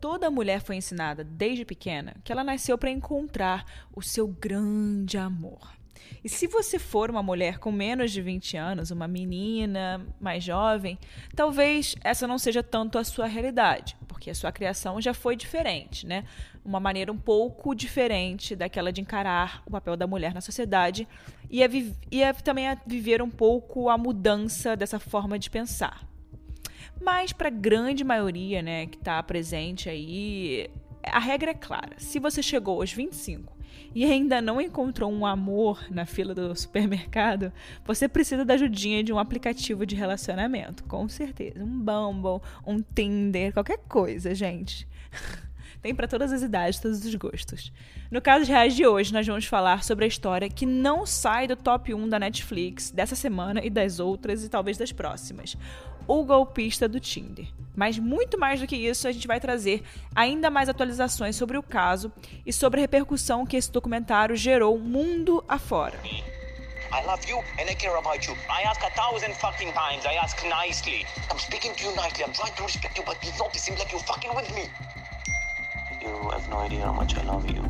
Toda mulher foi ensinada desde pequena que ela nasceu para encontrar o seu grande amor. E se você for uma mulher com menos de 20 anos, uma menina mais jovem, talvez essa não seja tanto a sua realidade, porque a sua criação já foi diferente, né? Uma maneira um pouco diferente daquela de encarar o papel da mulher na sociedade e, a e a também a viver um pouco a mudança dessa forma de pensar. Mas para a grande maioria, né, que está presente aí, a regra é clara. Se você chegou aos 25 e ainda não encontrou um amor na fila do supermercado, você precisa da ajudinha de um aplicativo de relacionamento, com certeza. Um Bumble, um Tinder, qualquer coisa, gente. Tem para todas as idades, todos os gostos. No caso de reais de hoje, nós vamos falar sobre a história que não sai do top 1 da Netflix dessa semana e das outras e talvez das próximas o golpista do Tinder. Mas muito mais do que isso, a gente vai trazer ainda mais atualizações sobre o caso e sobre a repercussão que esse documentário gerou mundo afora. I love you and I care about you. I ask a thousand fucking times. I ask nicely. I'm speaking to you nicely. I'm trying to respect you, but you don't. It seems like you're fucking with me. You have no idea how much I love you.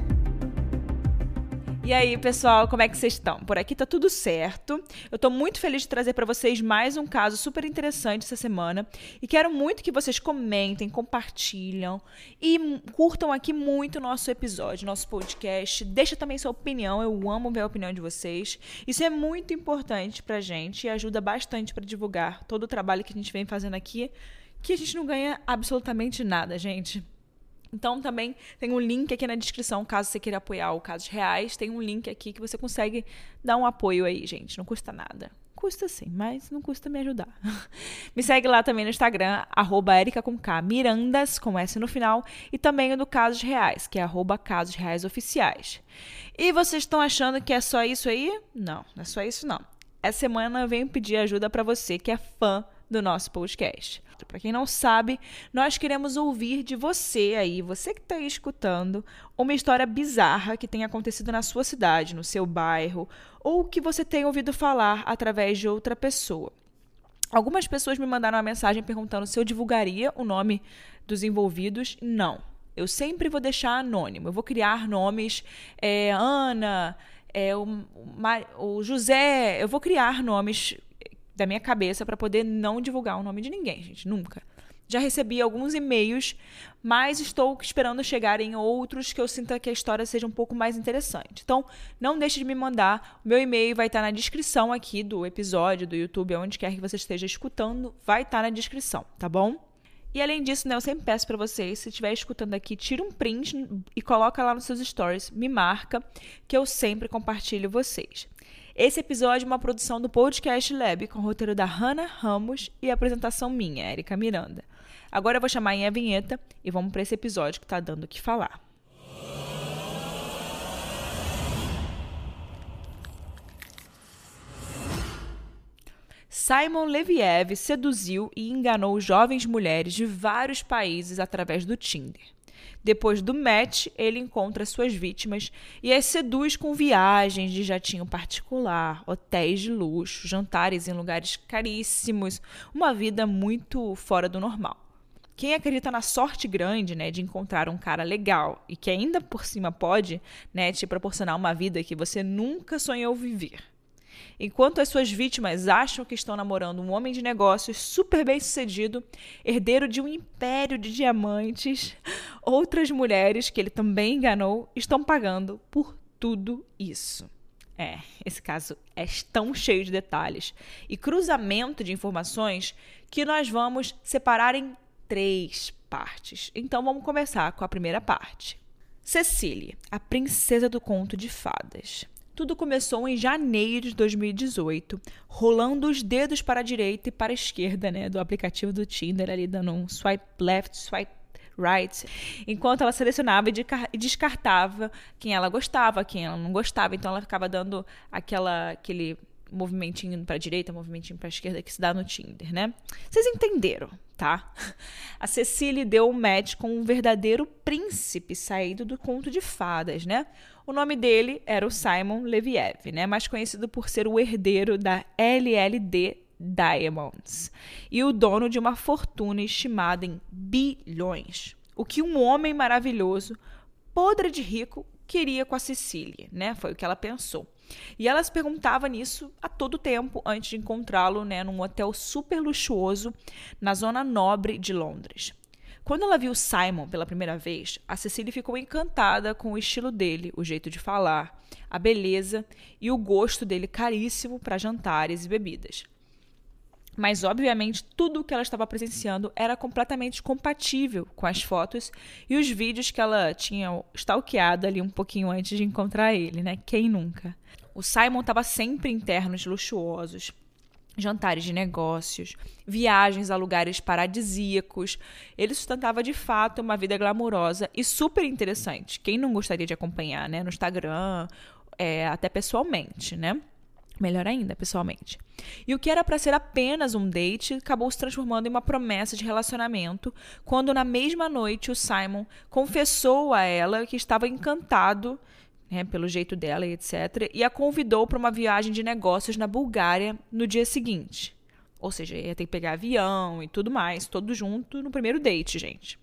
E aí, pessoal, como é que vocês estão? Por aqui tá tudo certo. Eu tô muito feliz de trazer para vocês mais um caso super interessante essa semana e quero muito que vocês comentem, compartilham e curtam aqui muito nosso episódio, nosso podcast. Deixa também sua opinião, eu amo ver a opinião de vocês. Isso é muito importante pra gente e ajuda bastante para divulgar todo o trabalho que a gente vem fazendo aqui, que a gente não ganha absolutamente nada, gente. Então também tem um link aqui na descrição, caso você queira apoiar o Casos Reais, tem um link aqui que você consegue dar um apoio aí, gente. Não custa nada. Custa sim, mas não custa me ajudar. me segue lá também no Instagram, arroba com K, Mirandas, com S no final, e também no Casos Reais, que é arroba Casos Reais Oficiais. E vocês estão achando que é só isso aí? Não, não é só isso não. Essa semana eu venho pedir ajuda para você que é fã do nosso podcast. Para quem não sabe, nós queremos ouvir de você aí, você que está escutando, uma história bizarra que tenha acontecido na sua cidade, no seu bairro, ou que você tenha ouvido falar através de outra pessoa. Algumas pessoas me mandaram uma mensagem perguntando se eu divulgaria o nome dos envolvidos. Não. Eu sempre vou deixar anônimo. Eu vou criar nomes. É, Ana, é, o, o José. Eu vou criar nomes da minha cabeça para poder não divulgar o nome de ninguém, gente, nunca. Já recebi alguns e-mails, mas estou esperando chegar em outros que eu sinta que a história seja um pouco mais interessante. Então, não deixe de me mandar. O meu e-mail vai estar na descrição aqui do episódio do YouTube, onde quer que você esteja escutando, vai estar na descrição, tá bom? E além disso, né, eu sempre peço para vocês, se estiver escutando aqui, tira um print e coloca lá nos seus stories, me marca, que eu sempre compartilho vocês. Esse episódio é uma produção do Podcast Lab, com roteiro da Hannah Ramos e apresentação minha, Erika Miranda. Agora eu vou chamar em a vinheta e vamos para esse episódio que está dando o que falar. Simon Leviev seduziu e enganou jovens mulheres de vários países através do Tinder. Depois do match, ele encontra suas vítimas e as seduz com viagens de jatinho particular, hotéis de luxo, jantares em lugares caríssimos, uma vida muito fora do normal. Quem acredita na sorte grande, né, de encontrar um cara legal e que ainda por cima pode, né, te proporcionar uma vida que você nunca sonhou viver, Enquanto as suas vítimas acham que estão namorando um homem de negócios super bem-sucedido, herdeiro de um império de diamantes, outras mulheres que ele também enganou estão pagando por tudo isso. É, esse caso é tão cheio de detalhes e cruzamento de informações que nós vamos separar em três partes. Então vamos começar com a primeira parte. Cecília, a princesa do conto de fadas. Tudo começou em janeiro de 2018, rolando os dedos para a direita e para a esquerda, né, do aplicativo do Tinder, ali dando um swipe left, swipe right, enquanto ela selecionava e descartava quem ela gostava, quem ela não gostava. Então ela ficava dando aquela aquele movimentinho para direita, movimentinho para esquerda que se dá no Tinder, né? Vocês entenderam, tá? A Cecília deu um match com um verdadeiro príncipe saído do conto de fadas, né? O nome dele era o Simon Leviev, né? mais conhecido por ser o herdeiro da LLD Diamonds e o dono de uma fortuna estimada em bilhões. o que um homem maravilhoso, podre de rico, queria com a Cecília, né? Foi o que ela pensou. E ela se perguntava nisso a todo tempo antes de encontrá-lo, né, num hotel super luxuoso na zona nobre de Londres. Quando ela viu Simon pela primeira vez, a Cecília ficou encantada com o estilo dele, o jeito de falar, a beleza e o gosto dele caríssimo para jantares e bebidas. Mas, obviamente, tudo o que ela estava presenciando era completamente compatível com as fotos e os vídeos que ela tinha stalkeado ali um pouquinho antes de encontrar ele, né? Quem nunca? O Simon estava sempre em ternos luxuosos, jantares de negócios, viagens a lugares paradisíacos. Ele sustentava de fato uma vida glamourosa e super interessante. Quem não gostaria de acompanhar, né? No Instagram, é, até pessoalmente, né? Melhor ainda, pessoalmente. E o que era para ser apenas um date acabou se transformando em uma promessa de relacionamento, quando na mesma noite o Simon confessou a ela que estava encantado né, pelo jeito dela e etc., e a convidou para uma viagem de negócios na Bulgária no dia seguinte. Ou seja, ia ter que pegar avião e tudo mais, todo junto no primeiro date, gente.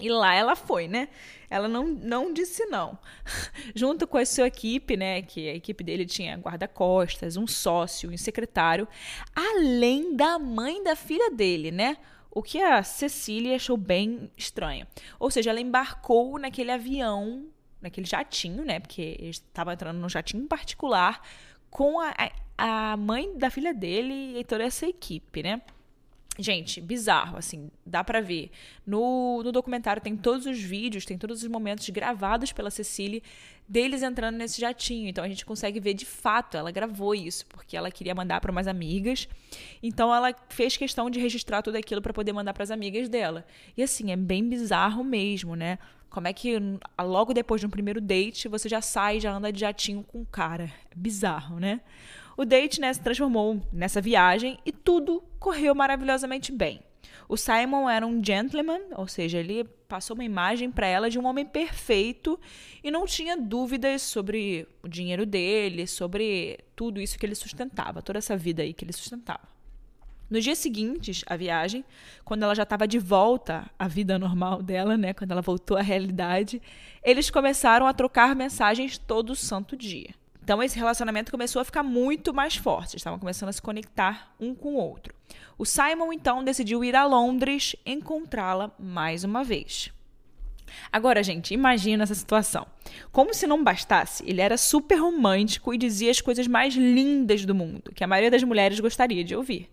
E lá ela foi, né? Ela não, não disse não. Junto com a sua equipe, né? Que a equipe dele tinha guarda-costas, um sócio, um secretário, além da mãe da filha dele, né? O que a Cecília achou bem estranho. Ou seja, ela embarcou naquele avião, naquele jatinho, né? Porque estava entrando num jatinho particular com a, a mãe da filha dele e toda essa equipe, né? Gente, bizarro, assim, dá para ver. No, no documentário tem todos os vídeos, tem todos os momentos gravados pela Cecília deles entrando nesse jatinho. Então a gente consegue ver de fato, ela gravou isso, porque ela queria mandar para umas amigas. Então ela fez questão de registrar tudo aquilo para poder mandar para as amigas dela. E assim, é bem bizarro mesmo, né? Como é que logo depois de um primeiro date você já sai, já anda de jatinho com o cara? É bizarro, né? O date né, se transformou nessa viagem e tudo correu maravilhosamente bem. O Simon era um gentleman, ou seja, ele passou uma imagem para ela de um homem perfeito e não tinha dúvidas sobre o dinheiro dele, sobre tudo isso que ele sustentava, toda essa vida aí que ele sustentava. Nos dias seguintes à viagem, quando ela já estava de volta à vida normal dela, né, quando ela voltou à realidade, eles começaram a trocar mensagens todo santo dia. Então esse relacionamento começou a ficar muito mais forte, estavam começando a se conectar um com o outro. O Simon então decidiu ir a Londres encontrá-la mais uma vez. Agora, gente, imagina essa situação. Como se não bastasse, ele era super romântico e dizia as coisas mais lindas do mundo, que a maioria das mulheres gostaria de ouvir.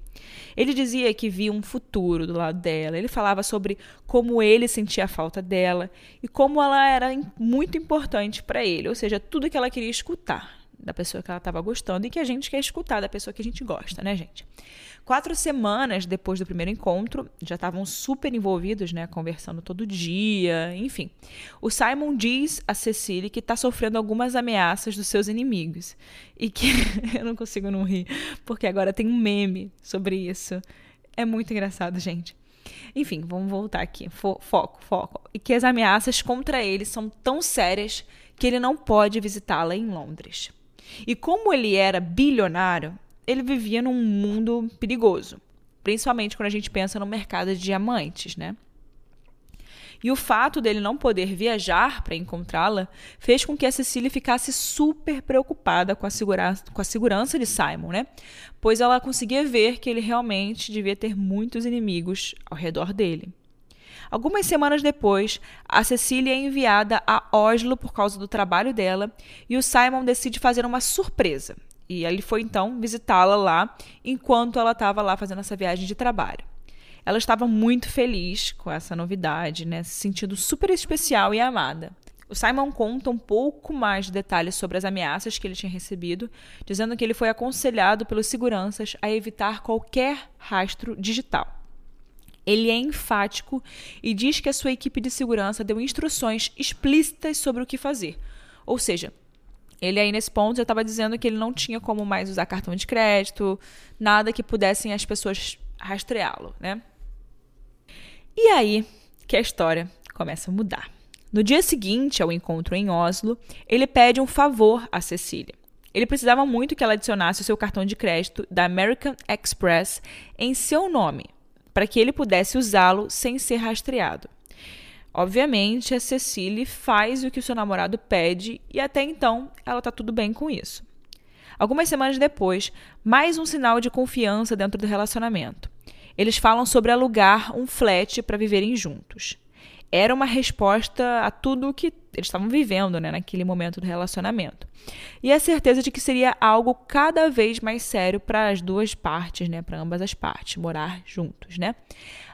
Ele dizia que via um futuro do lado dela, ele falava sobre como ele sentia a falta dela e como ela era muito importante para ele, ou seja, tudo que ela queria escutar da pessoa que ela estava gostando e que a gente quer escutar da pessoa que a gente gosta, né, gente? Quatro semanas depois do primeiro encontro, já estavam super envolvidos, né, conversando todo dia, enfim. O Simon diz a Cecily que está sofrendo algumas ameaças dos seus inimigos e que eu não consigo não rir, porque agora tem um meme sobre isso. É muito engraçado, gente. Enfim, vamos voltar aqui. Foco, foco. E que as ameaças contra ele são tão sérias que ele não pode visitá-la em Londres. E como ele era bilionário, ele vivia num mundo perigoso, principalmente quando a gente pensa no mercado de diamantes, né? E o fato dele não poder viajar para encontrá-la fez com que a Cecília ficasse super preocupada com a, segurança, com a segurança de Simon, né? Pois ela conseguia ver que ele realmente devia ter muitos inimigos ao redor dele. Algumas semanas depois, a Cecília é enviada a Oslo por causa do trabalho dela e o Simon decide fazer uma surpresa. E ele foi então visitá-la lá enquanto ela estava lá fazendo essa viagem de trabalho. Ela estava muito feliz com essa novidade, né, se sentindo super especial e amada. O Simon conta um pouco mais de detalhes sobre as ameaças que ele tinha recebido, dizendo que ele foi aconselhado pelos seguranças a evitar qualquer rastro digital. Ele é enfático e diz que a sua equipe de segurança deu instruções explícitas sobre o que fazer. Ou seja, ele aí nesse ponto já estava dizendo que ele não tinha como mais usar cartão de crédito, nada que pudessem as pessoas rastreá-lo, né? E aí que a história começa a mudar. No dia seguinte ao encontro em Oslo, ele pede um favor a Cecília. Ele precisava muito que ela adicionasse o seu cartão de crédito da American Express em seu nome, para que ele pudesse usá-lo sem ser rastreado. Obviamente, a Cecily faz o que o seu namorado pede e até então ela tá tudo bem com isso. Algumas semanas depois, mais um sinal de confiança dentro do relacionamento. Eles falam sobre alugar um flat para viverem juntos. Era uma resposta a tudo o que eles estavam vivendo né, naquele momento do relacionamento. E a certeza de que seria algo cada vez mais sério para as duas partes, né, para ambas as partes, morar juntos. Né?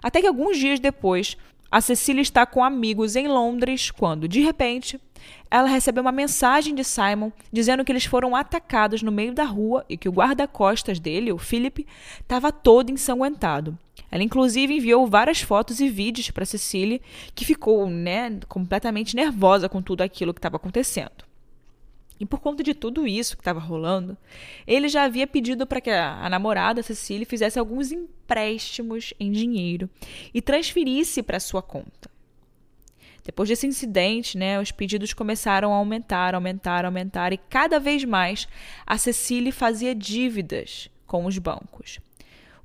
Até que alguns dias depois, a Cecília está com amigos em Londres quando, de repente, ela recebe uma mensagem de Simon dizendo que eles foram atacados no meio da rua e que o guarda-costas dele, o Philip, estava todo ensanguentado. Ela inclusive enviou várias fotos e vídeos para Cecília, que ficou, né, completamente nervosa com tudo aquilo que estava acontecendo. E por conta de tudo isso que estava rolando, ele já havia pedido para que a namorada Cecília fizesse alguns empréstimos em dinheiro e transferisse para sua conta. Depois desse incidente, né, os pedidos começaram a aumentar, aumentar, aumentar e cada vez mais a Cecília fazia dívidas com os bancos.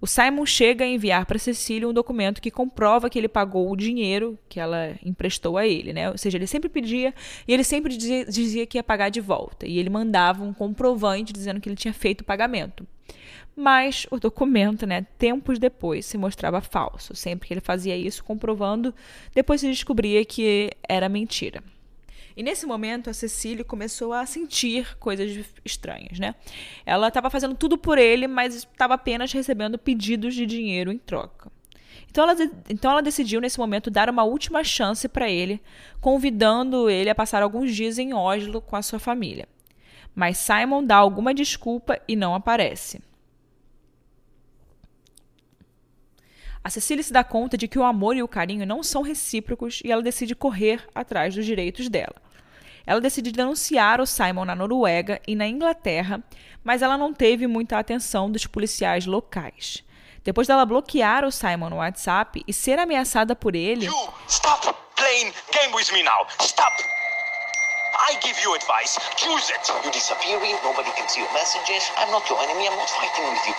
O Simon chega a enviar para Cecília um documento que comprova que ele pagou o dinheiro que ela emprestou a ele, né? Ou seja, ele sempre pedia e ele sempre dizia, dizia que ia pagar de volta. E ele mandava um comprovante dizendo que ele tinha feito o pagamento. Mas o documento, né, tempos depois, se mostrava falso. Sempre que ele fazia isso, comprovando, depois se descobria que era mentira. E nesse momento a Cecília começou a sentir coisas estranhas, né? Ela estava fazendo tudo por ele, mas estava apenas recebendo pedidos de dinheiro em troca. Então ela, então ela decidiu nesse momento dar uma última chance para ele, convidando ele a passar alguns dias em Oslo com a sua família. Mas Simon dá alguma desculpa e não aparece. A Cecília se dá conta de que o amor e o carinho não são recíprocos e ela decide correr atrás dos direitos dela. Ela decide denunciar o Simon na Noruega e na Inglaterra, mas ela não teve muita atenção dos policiais locais. Depois dela bloquear o Simon no WhatsApp e ser ameaçada por ele. You stop playing game with me now. Stop. I give you advice. Use it. You disappearing. Nobody can see your messages. I'm not your enemy. I'm not fighting with you.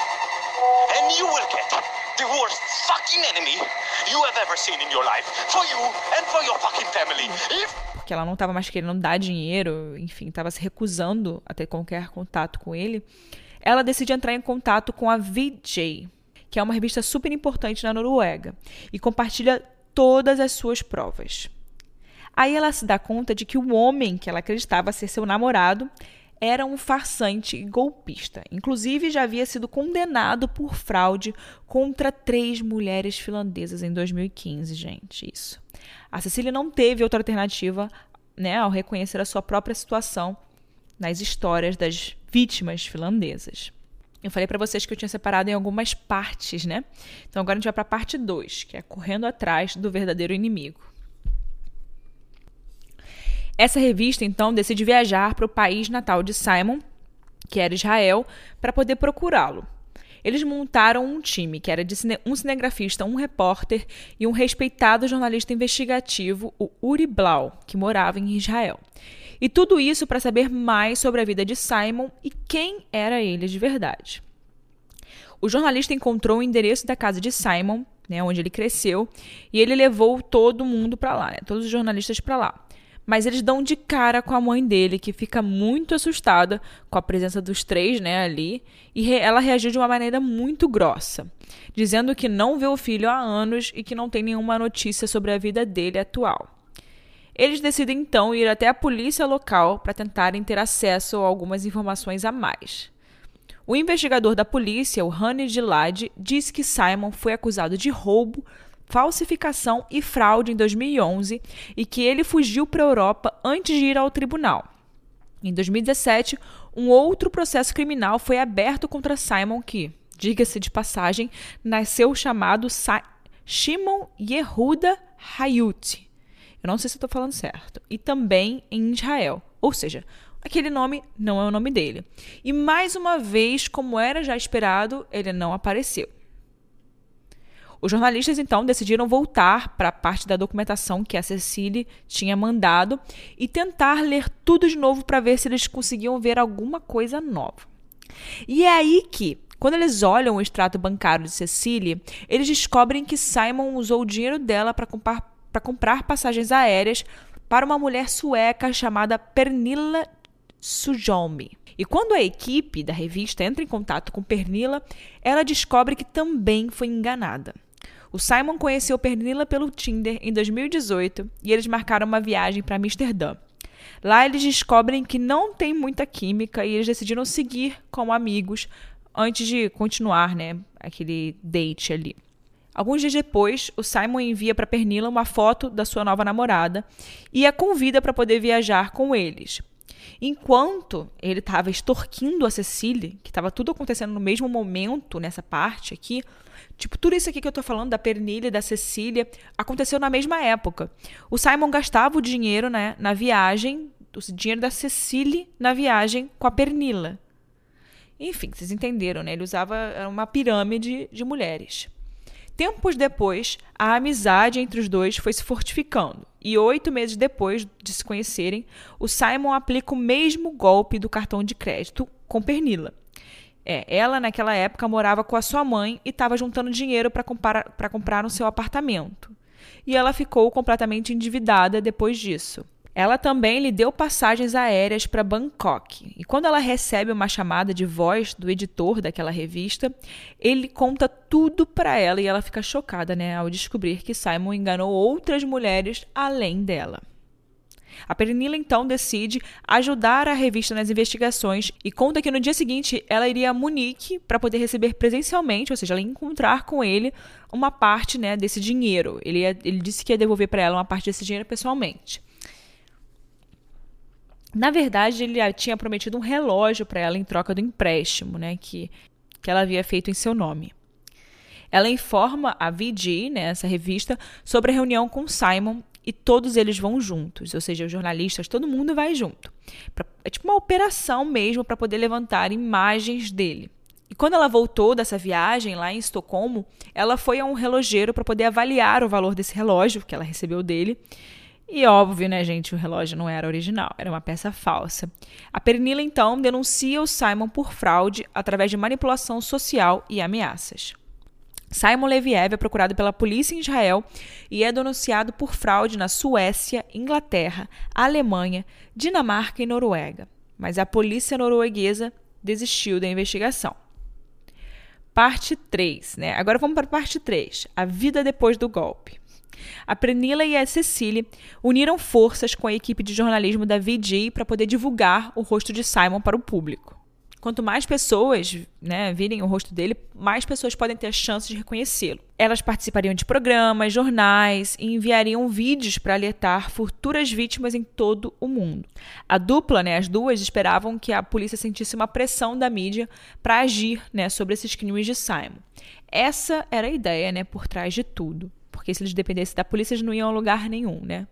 And you will get the worst fucking enemy you have ever seen in your life. For you and for your fucking family. If porque ela não estava mais querendo dar dinheiro, enfim, estava se recusando a ter qualquer contato com ele, ela decide entrar em contato com a VJ, que é uma revista super importante na Noruega, e compartilha todas as suas provas. Aí ela se dá conta de que o homem que ela acreditava ser seu namorado era um farsante e golpista. Inclusive, já havia sido condenado por fraude contra três mulheres finlandesas em 2015, gente. Isso. A Cecília não teve outra alternativa né, ao reconhecer a sua própria situação nas histórias das vítimas finlandesas. Eu falei para vocês que eu tinha separado em algumas partes, né? Então agora a gente vai para a parte 2, que é correndo atrás do verdadeiro inimigo. Essa revista, então, decide viajar para o país natal de Simon, que era Israel, para poder procurá-lo. Eles montaram um time que era de um cinegrafista, um repórter e um respeitado jornalista investigativo, o Uri Blau, que morava em Israel. E tudo isso para saber mais sobre a vida de Simon e quem era ele de verdade. O jornalista encontrou o endereço da casa de Simon, né, onde ele cresceu, e ele levou todo mundo para lá, né, todos os jornalistas para lá. Mas eles dão de cara com a mãe dele, que fica muito assustada com a presença dos três, né, ali, e re ela reagiu de uma maneira muito grossa, dizendo que não vê o filho há anos e que não tem nenhuma notícia sobre a vida dele atual. Eles decidem então ir até a polícia local para tentarem ter acesso a algumas informações a mais. O investigador da polícia, o Honey Gilad, diz que Simon foi acusado de roubo, falsificação e fraude em 2011 e que ele fugiu para a Europa antes de ir ao tribunal. Em 2017, um outro processo criminal foi aberto contra Simon, que, diga-se de passagem, nasceu chamado Sa Shimon Yehuda Hayut. Eu não sei se estou falando certo. E também em Israel. Ou seja, aquele nome não é o nome dele. E mais uma vez, como era já esperado, ele não apareceu. Os jornalistas então decidiram voltar para a parte da documentação que a Cecily tinha mandado e tentar ler tudo de novo para ver se eles conseguiam ver alguma coisa nova. E é aí que, quando eles olham o extrato bancário de Cecily, eles descobrem que Simon usou o dinheiro dela para comprar comprar passagens aéreas para uma mulher sueca chamada Pernilla Sujolmi. E quando a equipe da revista entra em contato com Pernilla, ela descobre que também foi enganada. O Simon conheceu Pernilla pelo Tinder em 2018 e eles marcaram uma viagem para Amsterdã. Lá eles descobrem que não tem muita química e eles decidiram seguir como amigos antes de continuar, né, aquele date ali. Alguns dias depois, o Simon envia para Pernilla uma foto da sua nova namorada e a convida para poder viajar com eles. Enquanto ele estava extorquindo a Cecília, que estava tudo acontecendo no mesmo momento nessa parte aqui, tipo, tudo isso aqui que eu estou falando da Pernilla e da Cecília aconteceu na mesma época. O Simon gastava o dinheiro né, na viagem, o dinheiro da Cecília na viagem com a Pernilla. Enfim, vocês entenderam, né? Ele usava uma pirâmide de mulheres. Tempos depois, a amizade entre os dois foi se fortificando, e oito meses depois de se conhecerem, o Simon aplica o mesmo golpe do cartão de crédito com Pernilla. É, ela, naquela época, morava com a sua mãe e estava juntando dinheiro para comprar, comprar um seu apartamento. E ela ficou completamente endividada depois disso. Ela também lhe deu passagens aéreas para Bangkok. E quando ela recebe uma chamada de voz do editor daquela revista, ele conta tudo para ela e ela fica chocada, né, ao descobrir que Simon enganou outras mulheres além dela. A Pernilla então decide ajudar a revista nas investigações e conta que no dia seguinte ela iria a Munique para poder receber presencialmente, ou seja, ela encontrar com ele uma parte né, desse dinheiro. Ele, ia, ele disse que ia devolver para ela uma parte desse dinheiro pessoalmente. Na verdade, ele tinha prometido um relógio para ela em troca do empréstimo, né, que, que ela havia feito em seu nome. Ela informa a VG, né, essa revista, sobre a reunião com Simon e todos eles vão juntos, ou seja, os jornalistas, todo mundo vai junto. É tipo uma operação mesmo para poder levantar imagens dele. E quando ela voltou dessa viagem lá em Estocolmo, ela foi a um relojeiro para poder avaliar o valor desse relógio que ela recebeu dele e óbvio, né, gente, o relógio não era original, era uma peça falsa. A Pernilla então denuncia o Simon por fraude através de manipulação social e ameaças. Simon Leviev é procurado pela polícia em Israel e é denunciado por fraude na Suécia, Inglaterra, Alemanha, Dinamarca e Noruega. Mas a polícia norueguesa desistiu da investigação. Parte 3, né? Agora vamos para a parte 3, a vida depois do golpe. A Prenila e a Cecily uniram forças com a equipe de jornalismo da VG para poder divulgar o rosto de Simon para o público. Quanto mais pessoas né, virem o rosto dele, mais pessoas podem ter a chance de reconhecê-lo. Elas participariam de programas, jornais e enviariam vídeos para alertar futuras vítimas em todo o mundo. A dupla, né, as duas, esperavam que a polícia sentisse uma pressão da mídia para agir né, sobre esses crimes de Simon. Essa era a ideia né, por trás de tudo porque se eles dependessem da polícia, eles não iam a lugar nenhum, né?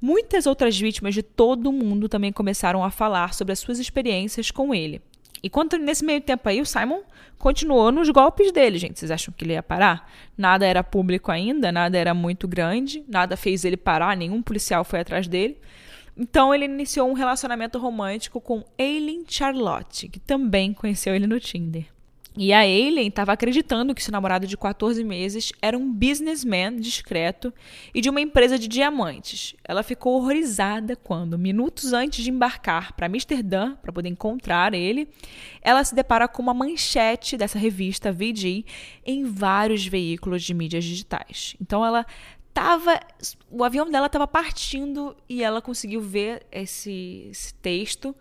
Muitas outras vítimas de todo o mundo também começaram a falar sobre as suas experiências com ele. E quanto nesse meio tempo aí, o Simon continuou nos golpes dele, gente. Vocês acham que ele ia parar? Nada era público ainda, nada era muito grande, nada fez ele parar, nenhum policial foi atrás dele. Então ele iniciou um relacionamento romântico com Aileen Charlotte, que também conheceu ele no Tinder. E a Aileen estava acreditando que seu namorado de 14 meses era um businessman discreto e de uma empresa de diamantes. Ela ficou horrorizada quando, minutos antes de embarcar para Amsterdã para poder encontrar ele, ela se depara com uma manchete dessa revista VG em vários veículos de mídias digitais. Então ela tava o avião dela estava partindo e ela conseguiu ver esse, esse texto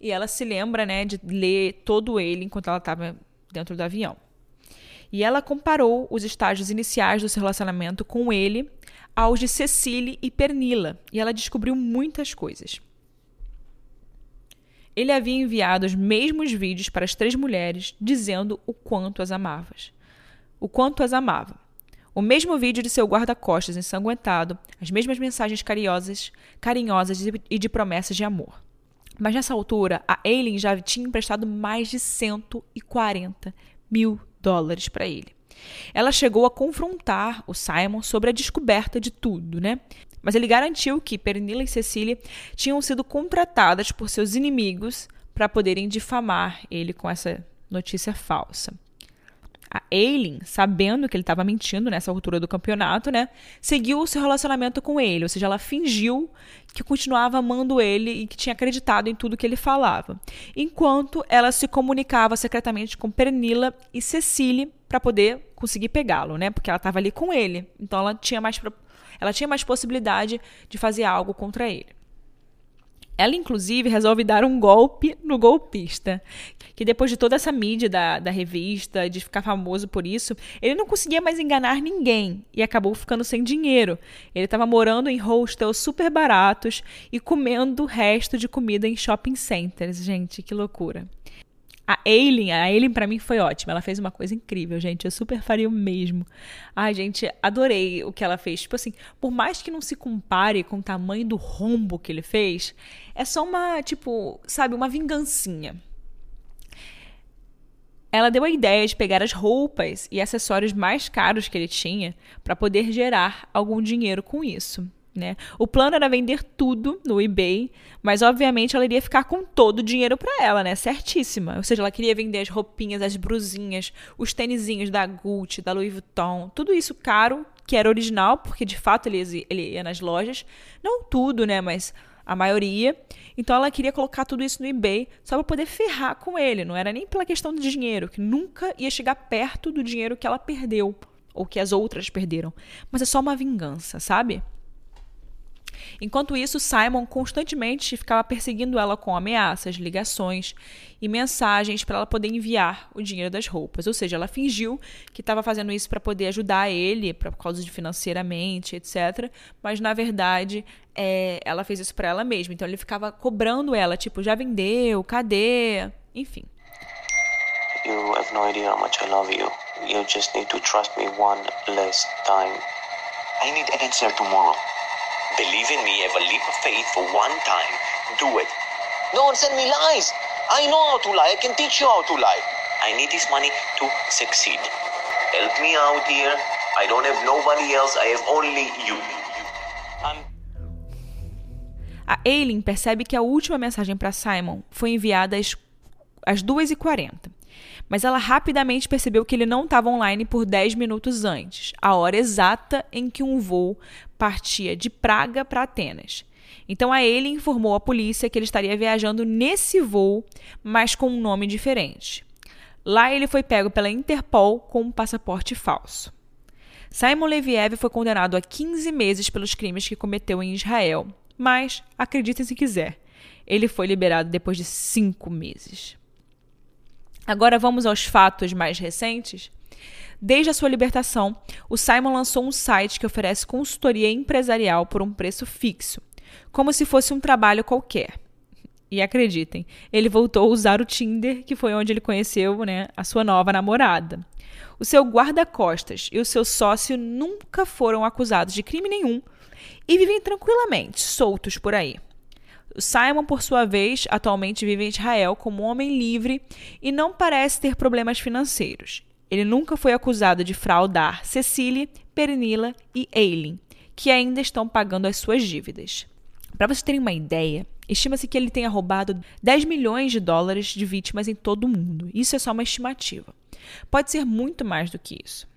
e ela se lembra, né, de ler todo ele enquanto ela estava dentro do avião. E ela comparou os estágios iniciais do seu relacionamento com ele aos de Cecily e Pernilla, e ela descobriu muitas coisas. Ele havia enviado os mesmos vídeos para as três mulheres, dizendo o quanto as amava. O quanto as amava. O mesmo vídeo de seu guarda-costas ensanguentado, as mesmas mensagens carinhosas, carinhosas e de promessas de amor. Mas nessa altura, a Aileen já tinha emprestado mais de 140 mil dólares para ele. Ela chegou a confrontar o Simon sobre a descoberta de tudo, né? Mas ele garantiu que Pernilla e Cecília tinham sido contratadas por seus inimigos para poderem difamar ele com essa notícia falsa. A Aileen, sabendo que ele estava mentindo nessa altura do campeonato, né, seguiu o seu relacionamento com ele, ou seja, ela fingiu que continuava amando ele e que tinha acreditado em tudo que ele falava, enquanto ela se comunicava secretamente com Pernilla e Cecily para poder conseguir pegá-lo, né, porque ela estava ali com ele, então ela tinha mais ela tinha mais possibilidade de fazer algo contra ele. Ela, inclusive, resolve dar um golpe no golpista. Que depois de toda essa mídia da, da revista, de ficar famoso por isso, ele não conseguia mais enganar ninguém e acabou ficando sem dinheiro. Ele estava morando em hostels super baratos e comendo o resto de comida em shopping centers. Gente, que loucura. A Aileen, a Aileen para mim foi ótima. Ela fez uma coisa incrível, gente. Eu super faria o mesmo. Ai, gente, adorei o que ela fez. Tipo assim, por mais que não se compare com o tamanho do rombo que ele fez, é só uma, tipo, sabe, uma vingancinha. Ela deu a ideia de pegar as roupas e acessórios mais caros que ele tinha para poder gerar algum dinheiro com isso. Né? O plano era vender tudo no eBay, mas obviamente ela iria ficar com todo o dinheiro para ela, né? Certíssima. Ou seja, ela queria vender as roupinhas, as brusinhas, os tênisinhos da Gucci, da Louis Vuitton, tudo isso caro, que era original, porque de fato ele, ele ia nas lojas. Não tudo, né? Mas a maioria. Então ela queria colocar tudo isso no eBay só para poder ferrar com ele. Não era nem pela questão do dinheiro, que nunca ia chegar perto do dinheiro que ela perdeu ou que as outras perderam. Mas é só uma vingança, sabe? Enquanto isso, Simon constantemente ficava perseguindo ela com ameaças, ligações e mensagens para ela poder enviar o dinheiro das roupas. Ou seja, ela fingiu que estava fazendo isso para poder ajudar ele, por causa de financeiramente, etc. Mas na verdade, é, ela fez isso para ela mesma. Então ele ficava cobrando ela, tipo, já vendeu, cadê? Enfim. You have no idea how much I love you. You just need to trust me one last time. I need an answer tomorrow. Believe in me, have a leap of faith for one time. Do it. Don't send me lies. I know how to lie. I can teach you how to lie. I need this money to succeed. Help me out here. I don't have nobody else. I have only you. A Aileen percebe que a última mensagem para Simon foi enviada às, às 2h40 mas ela rapidamente percebeu que ele não estava online por 10 minutos antes, a hora exata em que um voo partia de Praga para Atenas. Então a ele informou a polícia que ele estaria viajando nesse voo, mas com um nome diferente. Lá ele foi pego pela Interpol com um passaporte falso. Simon Leviev foi condenado a 15 meses pelos crimes que cometeu em Israel, mas, acreditem se quiser, ele foi liberado depois de cinco meses. Agora vamos aos fatos mais recentes. Desde a sua libertação, o Simon lançou um site que oferece consultoria empresarial por um preço fixo, como se fosse um trabalho qualquer. E acreditem, ele voltou a usar o Tinder, que foi onde ele conheceu né, a sua nova namorada. O seu guarda-costas e o seu sócio nunca foram acusados de crime nenhum e vivem tranquilamente, soltos por aí. Simon, por sua vez, atualmente vive em Israel como um homem livre e não parece ter problemas financeiros. Ele nunca foi acusado de fraudar Cecily, Pernilla e Aileen, que ainda estão pagando as suas dívidas. Para vocês terem uma ideia, estima-se que ele tenha roubado 10 milhões de dólares de vítimas em todo o mundo. Isso é só uma estimativa. Pode ser muito mais do que isso.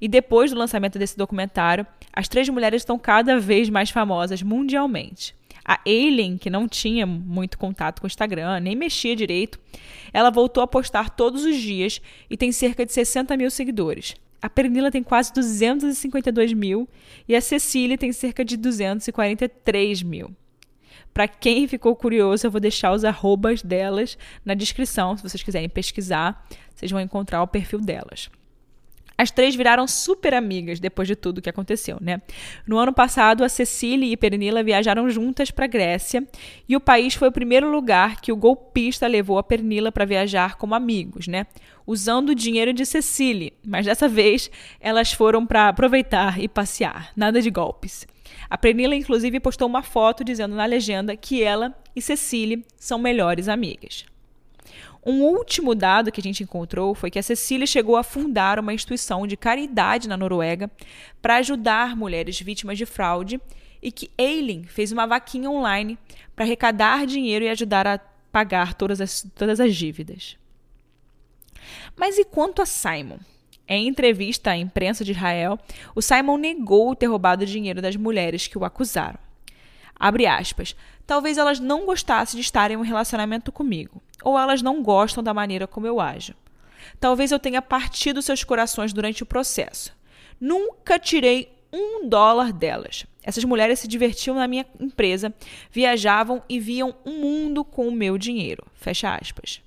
E depois do lançamento desse documentário, as três mulheres estão cada vez mais famosas mundialmente. A Aileen, que não tinha muito contato com o Instagram, nem mexia direito, ela voltou a postar todos os dias e tem cerca de 60 mil seguidores. A Pernilla tem quase 252 mil e a Cecília tem cerca de 243 mil. Para quem ficou curioso, eu vou deixar os arrobas delas na descrição. Se vocês quiserem pesquisar, vocês vão encontrar o perfil delas. As três viraram super amigas depois de tudo que aconteceu, né? No ano passado, a Cecília e Pernilla viajaram juntas para Grécia e o país foi o primeiro lugar que o golpista levou a Pernilla para viajar como amigos, né? Usando o dinheiro de Cecília, mas dessa vez elas foram para aproveitar e passear, nada de golpes. A Pernilla, inclusive, postou uma foto dizendo na legenda que ela e Cecília são melhores amigas. Um último dado que a gente encontrou foi que a Cecília chegou a fundar uma instituição de caridade na Noruega para ajudar mulheres vítimas de fraude e que Eileen fez uma vaquinha online para arrecadar dinheiro e ajudar a pagar todas as, todas as dívidas. Mas e quanto a Simon? Em entrevista à imprensa de Israel, o Simon negou ter roubado dinheiro das mulheres que o acusaram. Abre aspas. Talvez elas não gostassem de estar em um relacionamento comigo, ou elas não gostam da maneira como eu ajo. Talvez eu tenha partido seus corações durante o processo. Nunca tirei um dólar delas. Essas mulheres se divertiam na minha empresa, viajavam e viam o um mundo com o meu dinheiro. Fecha aspas.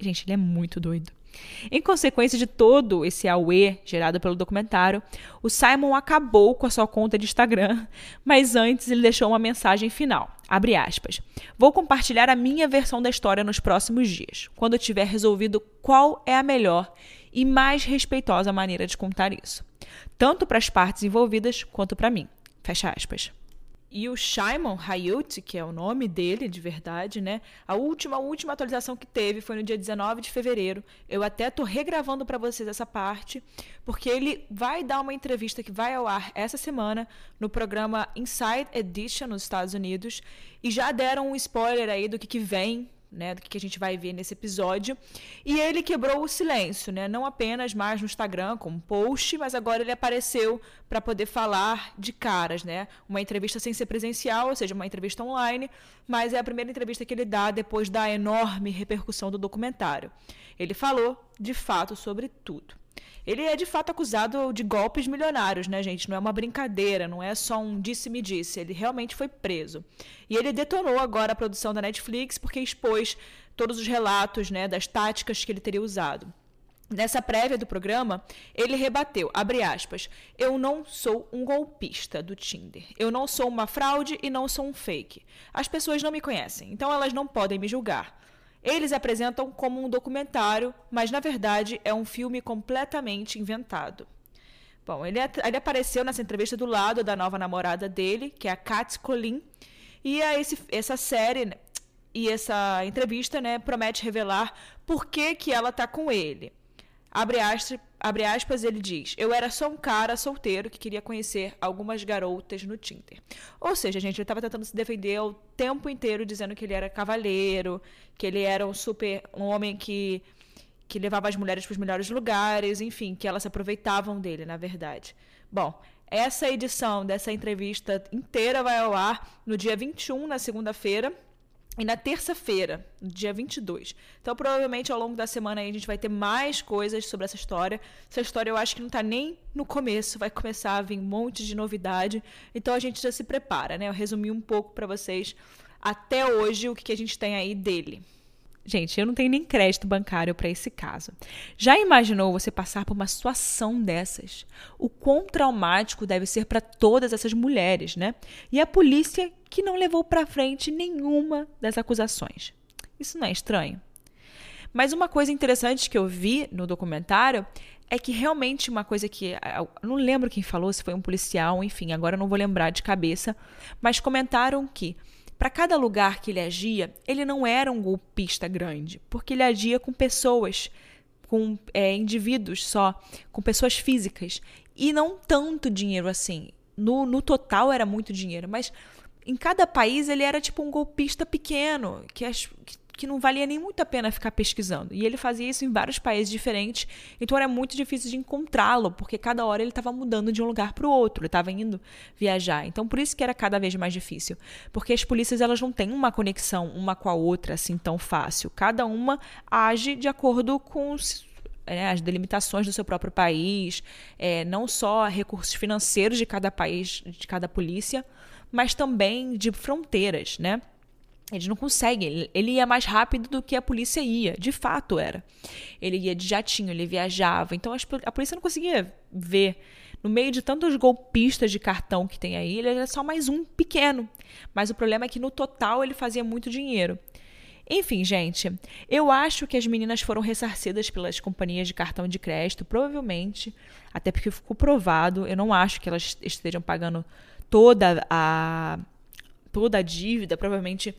Gente, ele é muito doido. Em consequência de todo esse auê gerado pelo documentário, o Simon acabou com a sua conta de Instagram, mas antes ele deixou uma mensagem final. Abre aspas. Vou compartilhar a minha versão da história nos próximos dias, quando eu tiver resolvido qual é a melhor e mais respeitosa maneira de contar isso, tanto para as partes envolvidas quanto para mim. Fecha aspas. E o Shimon Hayut, que é o nome dele de verdade, né? A última, última atualização que teve foi no dia 19 de fevereiro. Eu até tô regravando para vocês essa parte, porque ele vai dar uma entrevista que vai ao ar essa semana no programa Inside Edition nos Estados Unidos e já deram um spoiler aí do que, que vem né, do que a gente vai ver nesse episódio. E ele quebrou o silêncio, né, não apenas mais no Instagram como post, mas agora ele apareceu para poder falar de caras, né, uma entrevista sem ser presencial, ou seja, uma entrevista online, mas é a primeira entrevista que ele dá depois da enorme repercussão do documentário. Ele falou, de fato, sobre tudo. Ele é de fato acusado de golpes milionários, né, gente? Não é uma brincadeira, não é só um disse-me-disse. -disse. Ele realmente foi preso. E ele detonou agora a produção da Netflix porque expôs todos os relatos, né, das táticas que ele teria usado. Nessa prévia do programa, ele rebateu, abre aspas, eu não sou um golpista do Tinder. Eu não sou uma fraude e não sou um fake. As pessoas não me conhecem, então elas não podem me julgar. Eles apresentam como um documentário, mas na verdade é um filme completamente inventado. Bom, ele, ele apareceu nessa entrevista do lado da nova namorada dele, que é a Kat Collin, e esse, essa série né, e essa entrevista né, promete revelar por que, que ela está com ele. Abre aspas, abre aspas, ele diz: Eu era só um cara solteiro que queria conhecer algumas garotas no Tinder. Ou seja, gente, ele estava tentando se defender o tempo inteiro, dizendo que ele era cavalheiro, que ele era um super. um homem que, que levava as mulheres para os melhores lugares, enfim, que elas se aproveitavam dele, na verdade. Bom, essa edição dessa entrevista inteira vai ao ar no dia 21, na segunda-feira. E na terça-feira, dia 22. Então, provavelmente, ao longo da semana aí, a gente vai ter mais coisas sobre essa história. Essa história eu acho que não está nem no começo, vai começar a vir um monte de novidade. Então, a gente já se prepara, né? Eu resumi um pouco para vocês até hoje o que, que a gente tem aí dele. Gente, eu não tenho nem crédito bancário para esse caso. Já imaginou você passar por uma situação dessas? O quão traumático deve ser para todas essas mulheres, né? E a polícia que não levou para frente nenhuma das acusações. Isso não é estranho? Mas uma coisa interessante que eu vi no documentário é que realmente uma coisa que. Não lembro quem falou, se foi um policial, enfim, agora não vou lembrar de cabeça, mas comentaram que para cada lugar que ele agia, ele não era um golpista grande, porque ele agia com pessoas, com é, indivíduos só, com pessoas físicas, e não tanto dinheiro assim. No, no total era muito dinheiro, mas em cada país ele era tipo um golpista pequeno, que, as, que que não valia nem muito a pena ficar pesquisando. E ele fazia isso em vários países diferentes, então era muito difícil de encontrá-lo, porque cada hora ele estava mudando de um lugar para o outro, ele estava indo viajar. Então por isso que era cada vez mais difícil, porque as polícias elas não têm uma conexão uma com a outra assim tão fácil. Cada uma age de acordo com os é, as delimitações do seu próprio país, é, não só recursos financeiros de cada país, de cada polícia, mas também de fronteiras, né? Eles não conseguem. Ele ia mais rápido do que a polícia ia. De fato era. Ele ia de jatinho, ele viajava. Então a polícia não conseguia ver. No meio de tantos golpistas de cartão que tem aí, ele era só mais um pequeno. Mas o problema é que no total ele fazia muito dinheiro. Enfim, gente, eu acho que as meninas foram ressarcidas pelas companhias de cartão de crédito, provavelmente, até porque ficou provado. Eu não acho que elas estejam pagando toda a toda a dívida, provavelmente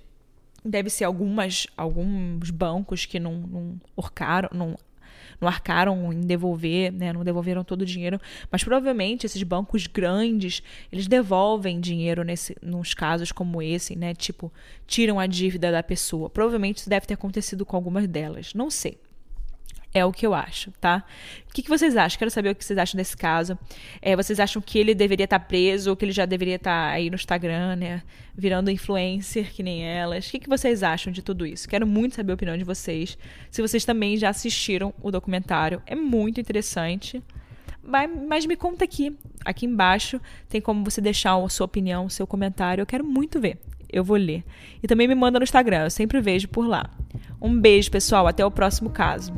deve ser algumas, alguns bancos que não, não orcaram, não, não arcaram em devolver, né, não devolveram todo o dinheiro, mas provavelmente esses bancos grandes, eles devolvem dinheiro nesse, nos casos como esse, né, tipo, tiram a dívida da pessoa. Provavelmente isso deve ter acontecido com algumas delas, não sei. É o que eu acho, tá? O que, que vocês acham? Quero saber o que vocês acham desse caso. É, vocês acham que ele deveria estar tá preso ou que ele já deveria estar tá aí no Instagram, né? Virando influencer, que nem elas. O que, que vocês acham de tudo isso? Quero muito saber a opinião de vocês. Se vocês também já assistiram o documentário, é muito interessante. Mas, mas me conta aqui. Aqui embaixo tem como você deixar a sua opinião, o seu comentário. Eu quero muito ver. Eu vou ler. E também me manda no Instagram, eu sempre vejo por lá. Um beijo, pessoal. Até o próximo caso.